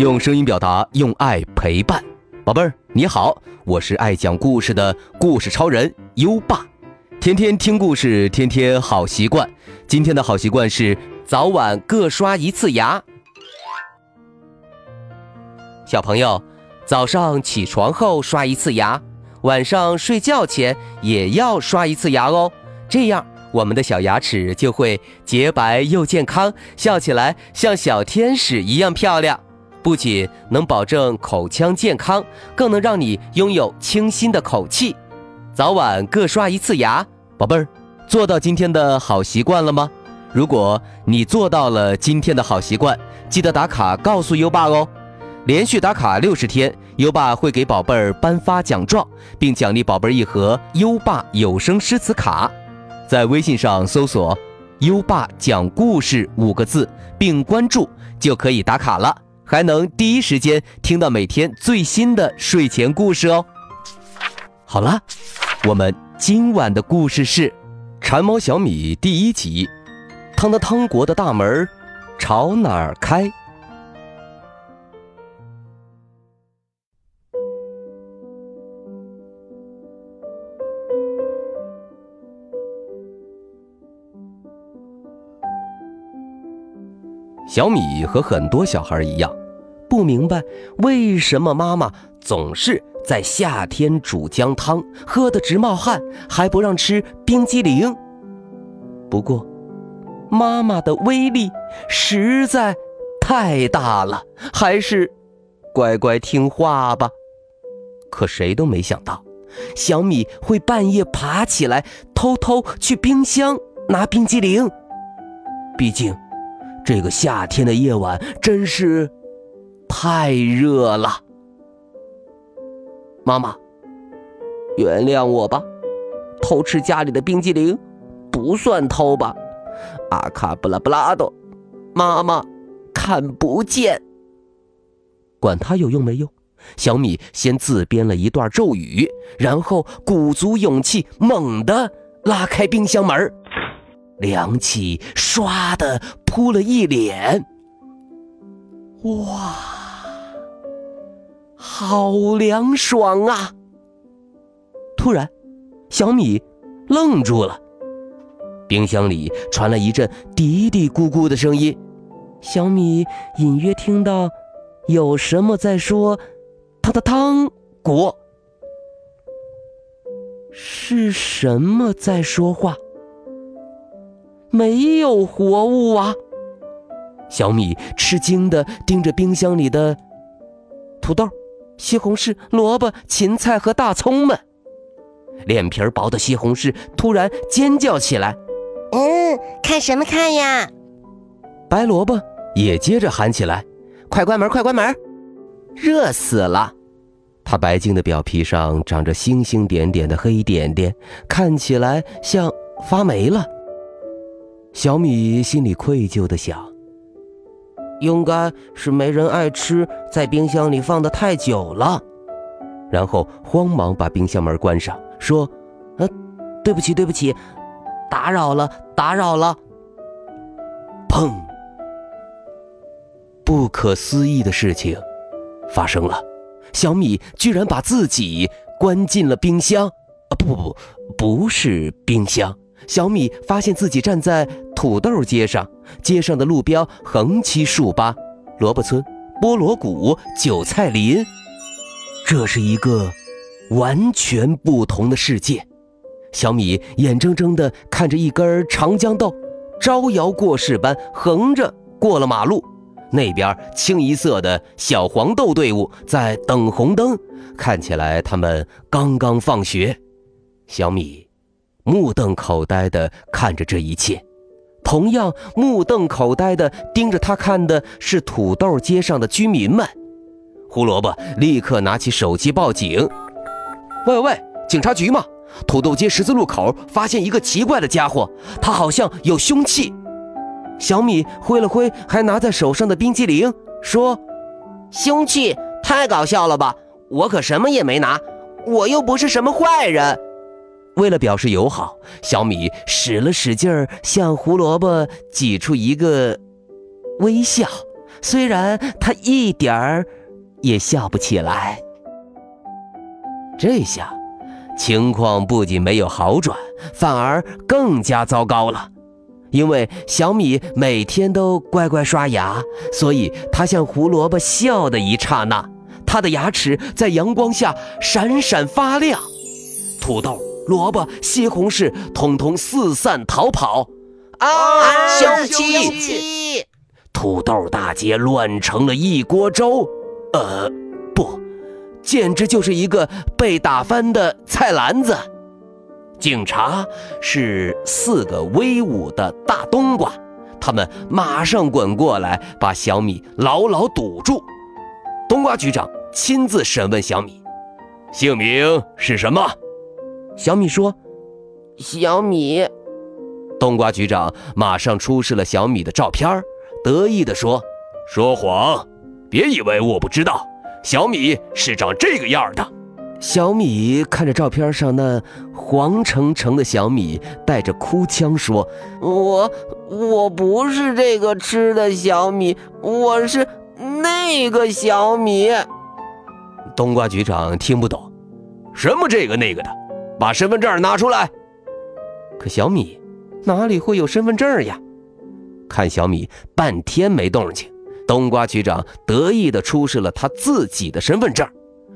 用声音表达，用爱陪伴。宝贝儿，你好，我是爱讲故事的故事超人优爸。天天听故事，天天好习惯。今天的好习惯是早晚各刷一次牙。小朋友，早上起床后刷一次牙，晚上睡觉前也要刷一次牙哦。这样，我们的小牙齿就会洁白又健康，笑起来像小天使一样漂亮。不仅能保证口腔健康，更能让你拥有清新的口气。早晚各刷一次牙，宝贝儿，做到今天的好习惯了吗？如果你做到了今天的好习惯，记得打卡告诉优爸哦。连续打卡六十天，优爸会给宝贝儿颁发奖状，并奖励宝贝儿一盒优爸有声诗词卡。在微信上搜索“优爸讲故事”五个字，并关注，就可以打卡了。还能第一时间听到每天最新的睡前故事哦。好了，我们今晚的故事是《馋猫小米》第一集，《汤的汤国的大门朝哪儿开》。小米和很多小孩一样。不明白为什么妈妈总是在夏天煮姜汤，喝得直冒汗，还不让吃冰激凌。不过，妈妈的威力实在太大了，还是乖乖听话吧。可谁都没想到，小米会半夜爬起来，偷偷去冰箱拿冰激凌。毕竟，这个夏天的夜晚真是……太热了，妈妈，原谅我吧。偷吃家里的冰激凌不算偷吧？阿卡布拉布拉多，妈妈看不见。管他有用没用，小米先自编了一段咒语，然后鼓足勇气，猛地拉开冰箱门，凉气唰的扑了一脸。哇！好凉爽啊！突然，小米愣住了。冰箱里传来一阵嘀嘀咕咕的声音，小米隐约听到有什么在说：“汤汤汤果。”是什么在说话？没有活物啊！小米吃惊的盯着冰箱里的土豆。西红柿、萝卜、芹菜和大葱们，脸皮薄的西红柿突然尖叫起来：“嗯，看什么看呀？”白萝卜也接着喊起来：“快关门，快关门，热死了！”它白净的表皮上长着星星点点的黑点点，看起来像发霉了。小米心里愧疚的想。应该是没人爱吃，在冰箱里放的太久了，然后慌忙把冰箱门关上，说：“呃，对不起，对不起，打扰了，打扰了。”砰！不可思议的事情发生了，小米居然把自己关进了冰箱。啊，不不不，不是冰箱。小米发现自己站在土豆街上，街上的路标横七竖八：萝卜村、菠萝谷、韭菜林。这是一个完全不同的世界。小米眼睁睁地看着一根长江豆招摇过市般横着过了马路，那边清一色的小黄豆队伍在等红灯，看起来他们刚刚放学。小米。目瞪口呆地看着这一切，同样目瞪口呆地盯着他看的是土豆街上的居民们。胡萝卜立刻拿起手机报警：“喂喂喂，警察局吗？土豆街十字路口发现一个奇怪的家伙，他好像有凶器。”小米挥了挥还拿在手上的冰激凌，说：“凶器？太搞笑了吧！我可什么也没拿，我又不是什么坏人。”为了表示友好，小米使了使劲儿，向胡萝卜挤出一个微笑。虽然他一点儿也笑不起来。这下，情况不仅没有好转，反而更加糟糕了。因为小米每天都乖乖刷牙，所以他向胡萝卜笑的一刹那，他的牙齿在阳光下闪闪发亮。土豆、萝卜、西红柿统统四散逃跑。啊！凶器！土豆大街乱成了一锅粥。呃，不，简直就是一个被打翻的菜篮子。警察是四个威武的大冬瓜，他们马上滚过来，把小米牢牢堵住。冬瓜局长亲自审问小米：“姓名是什么？”小米说：“小米。”冬瓜局长马上出示了小米的照片，得意地说：“说谎！别以为我不知道，小米是长这个样的。”小米看着照片上那黄澄澄的小米，带着哭腔说：“我我不是这个吃的小米，我是那个小米。”冬瓜局长听不懂，什么这个那个的，把身份证拿出来。可小米哪里会有身份证呀？看小米半天没动静，冬瓜局长得意地出示了他自己的身份证。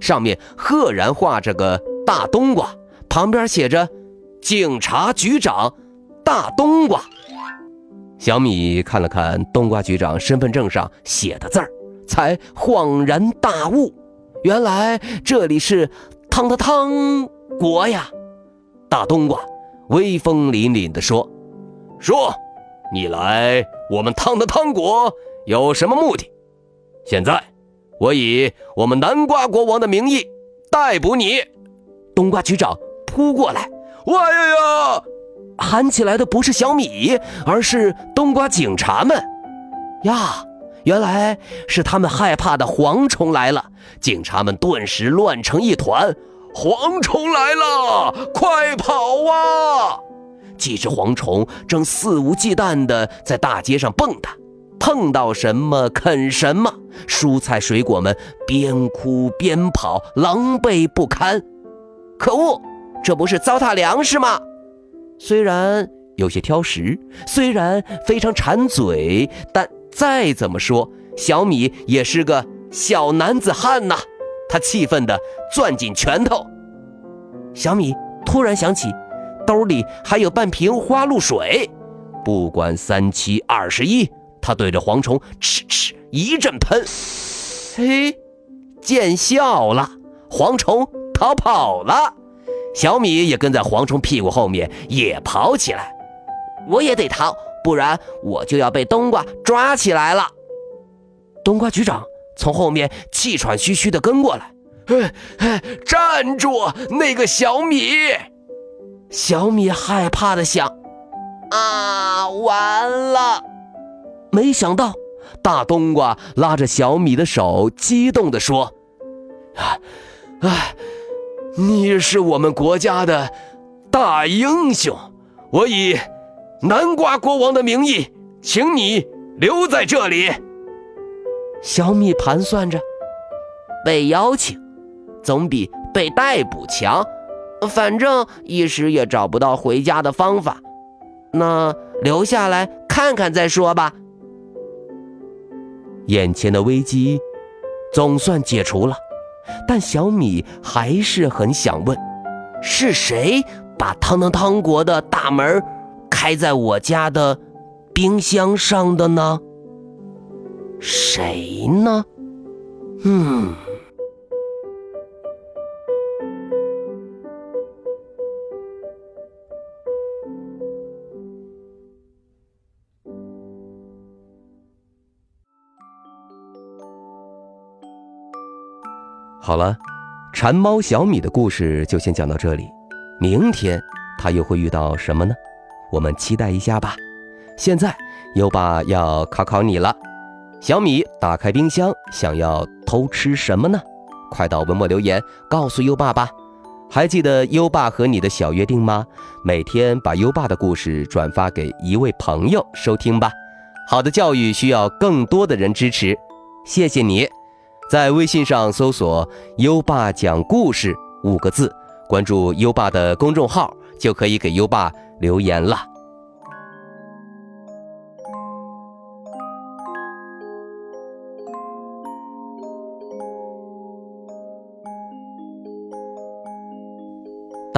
上面赫然画着个大冬瓜，旁边写着“警察局长大冬瓜”。小米看了看冬瓜局长身份证上写的字儿，才恍然大悟，原来这里是汤汤汤国呀！大冬瓜威风凛凛地说：“说，你来我们汤的汤国有什么目的？现在。”我以我们南瓜国王的名义逮捕你，冬瓜局长扑过来，哇呀呀！喊起来的不是小米，而是冬瓜警察们。呀，原来是他们害怕的蝗虫来了。警察们顿时乱成一团，蝗虫来了，快跑啊！几只蝗虫正肆无忌惮地在大街上蹦跶。碰到什么啃什么，蔬菜水果们边哭边跑，狼狈不堪。可恶，这不是糟蹋粮食吗？虽然有些挑食，虽然非常馋嘴，但再怎么说，小米也是个小男子汉呐。他气愤地攥紧拳头。小米突然想起，兜里还有半瓶花露水，不管三七二十一。他对着蝗虫嗤嗤一阵喷，嘿，见笑了，蝗虫逃跑了，小米也跟在蝗虫屁股后面也跑起来。我也得逃，不然我就要被冬瓜抓起来了。冬瓜局长从后面气喘吁吁地跟过来，嘿，嘿，站住！那个小米，小米害怕地想：啊，完了。没想到，大冬瓜拉着小米的手，激动地说：“啊，啊，你是我们国家的大英雄，我以南瓜国王的名义，请你留在这里。”小米盘算着，被邀请总比被逮捕强，反正一时也找不到回家的方法，那留下来看看再说吧。眼前的危机总算解除了，但小米还是很想问：是谁把汤汤汤国的大门开在我家的冰箱上的呢？谁呢？嗯。好了，馋猫小米的故事就先讲到这里。明天他又会遇到什么呢？我们期待一下吧。现在优爸要考考你了：小米打开冰箱，想要偷吃什么呢？快到文末留言告诉优爸吧。还记得优爸和你的小约定吗？每天把优爸的故事转发给一位朋友收听吧。好的教育需要更多的人支持，谢谢你。在微信上搜索“优爸讲故事”五个字，关注优爸的公众号，就可以给优爸留言了。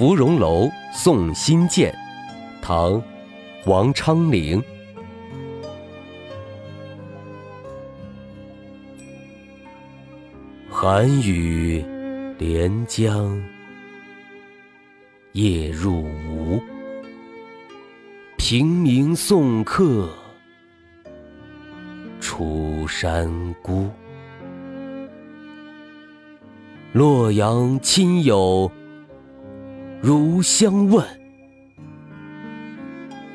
芙蓉楼送辛渐，唐·王昌龄。寒雨连江夜入吴，平明送客楚山孤。洛阳亲友。如相问，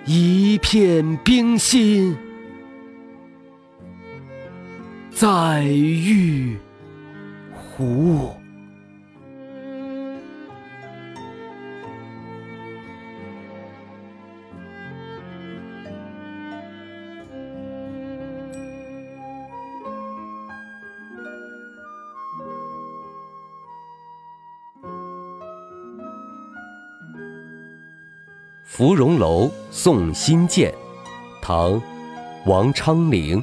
一片冰心在玉壶。芙蓉楼送辛渐，唐·王昌龄。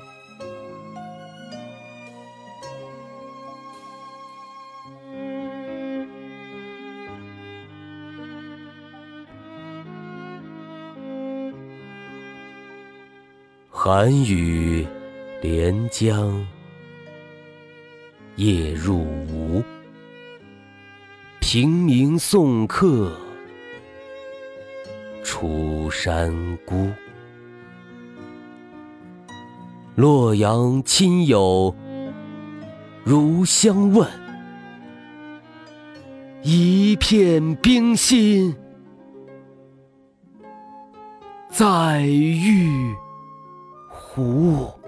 寒雨连江夜入吴，平明送客。楚山孤，洛阳亲友如相问，一片冰心在玉壶。